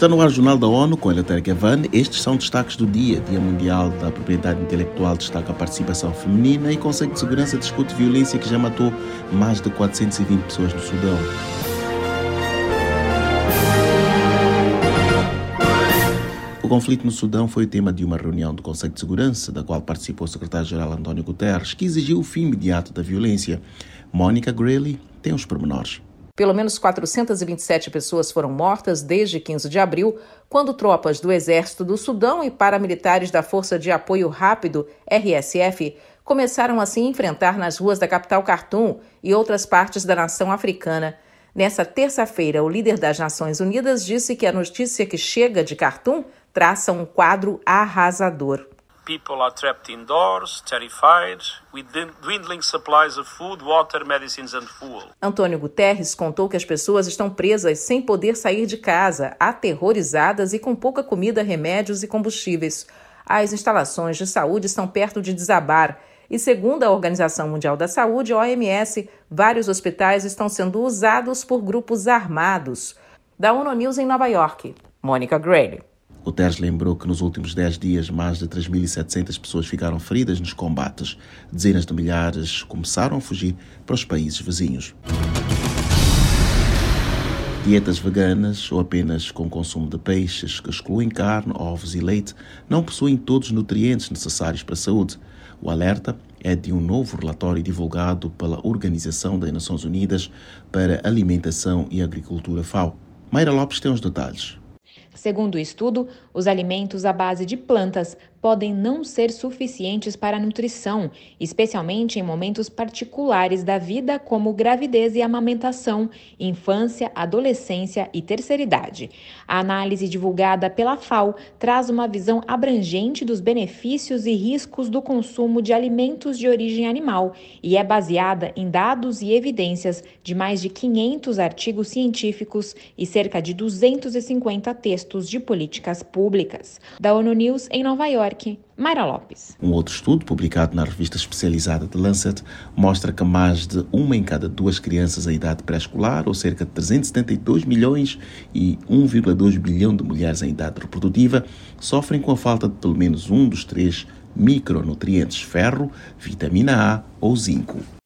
Está no ar o Jornal da ONU com Eleutério Gavan. Estes são destaques do dia. Dia Mundial da Propriedade Intelectual destaca a participação feminina e Conselho de Segurança discute violência que já matou mais de 420 pessoas no Sudão. O conflito no Sudão foi o tema de uma reunião do Conselho de Segurança, da qual participou o secretário-geral António Guterres, que exigiu o fim imediato da violência. Mônica Greeley tem os pormenores. Pelo menos 427 pessoas foram mortas desde 15 de abril, quando tropas do Exército do Sudão e paramilitares da Força de Apoio Rápido, RSF, começaram a se enfrentar nas ruas da capital Khartoum e outras partes da nação africana. Nessa terça-feira, o líder das Nações Unidas disse que a notícia que chega de Khartoum traça um quadro arrasador. People are trapped indoors, terrified, with dwindling supplies of food, water, medicines and fuel. Antônio Guterres contou que as pessoas estão presas sem poder sair de casa, aterrorizadas e com pouca comida, remédios e combustíveis. As instalações de saúde estão perto de desabar. E segundo a Organização Mundial da Saúde, OMS, vários hospitais estão sendo usados por grupos armados. Da ONU News em Nova York, Mônica Gray. Guterres lembrou que nos últimos 10 dias mais de 3.700 pessoas ficaram feridas nos combates. Dezenas de milhares começaram a fugir para os países vizinhos. Dietas veganas ou apenas com consumo de peixes que excluem carne, ovos e leite não possuem todos os nutrientes necessários para a saúde. O alerta é de um novo relatório divulgado pela Organização das Nações Unidas para Alimentação e Agricultura FAO. Mayra Lopes tem os detalhes. Segundo o estudo, os alimentos à base de plantas podem não ser suficientes para a nutrição, especialmente em momentos particulares da vida, como gravidez e amamentação, infância, adolescência e terceira idade. A análise divulgada pela FAO traz uma visão abrangente dos benefícios e riscos do consumo de alimentos de origem animal e é baseada em dados e evidências de mais de 500 artigos científicos e cerca de 250 textos de políticas públicas. Da ONU News em Nova York. Mayra Lopes. Um outro estudo, publicado na revista especializada The Lancet, mostra que mais de uma em cada duas crianças em idade pré-escolar, ou cerca de 372 milhões e 1,2 bilhão de mulheres em idade reprodutiva, sofrem com a falta de pelo menos um dos três micronutrientes ferro, vitamina A ou zinco.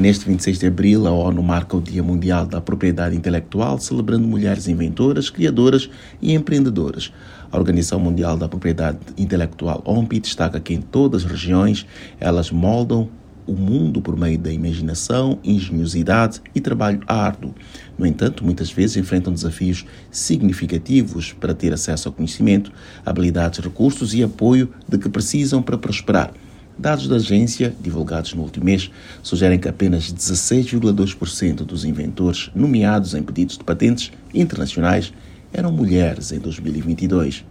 Neste 26 de abril, a ONU marca o Dia Mundial da Propriedade Intelectual, celebrando mulheres inventoras, criadoras e empreendedoras. A Organização Mundial da Propriedade Intelectual, OMPI, destaca que em todas as regiões elas moldam o mundo por meio da imaginação, engenhosidade e trabalho árduo. No entanto, muitas vezes enfrentam desafios significativos para ter acesso ao conhecimento, habilidades, recursos e apoio de que precisam para prosperar. Dados da agência, divulgados no último mês, sugerem que apenas 16,2% dos inventores nomeados em pedidos de patentes internacionais eram mulheres em 2022.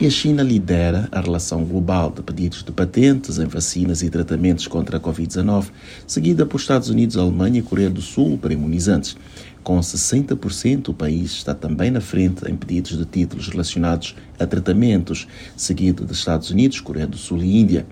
E a China lidera a relação global de pedidos de patentes em vacinas e tratamentos contra a Covid-19, seguida por Estados Unidos, Alemanha e Coreia do Sul para imunizantes. Com 60%, o país está também na frente em pedidos de títulos relacionados a tratamentos, seguido dos Estados Unidos, Coreia do Sul e Índia.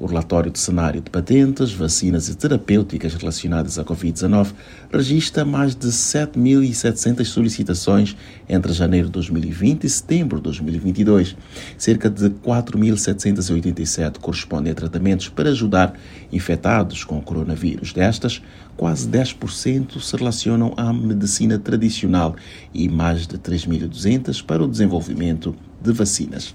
O relatório de cenário de patentes, vacinas e terapêuticas relacionadas à Covid-19 registra mais de 7.700 solicitações entre janeiro de 2020 e setembro de 2022. Cerca de 4.787 correspondem a tratamentos para ajudar infectados com o coronavírus. Destas, quase 10% se relacionam à medicina tradicional e mais de 3.200 para o desenvolvimento de vacinas.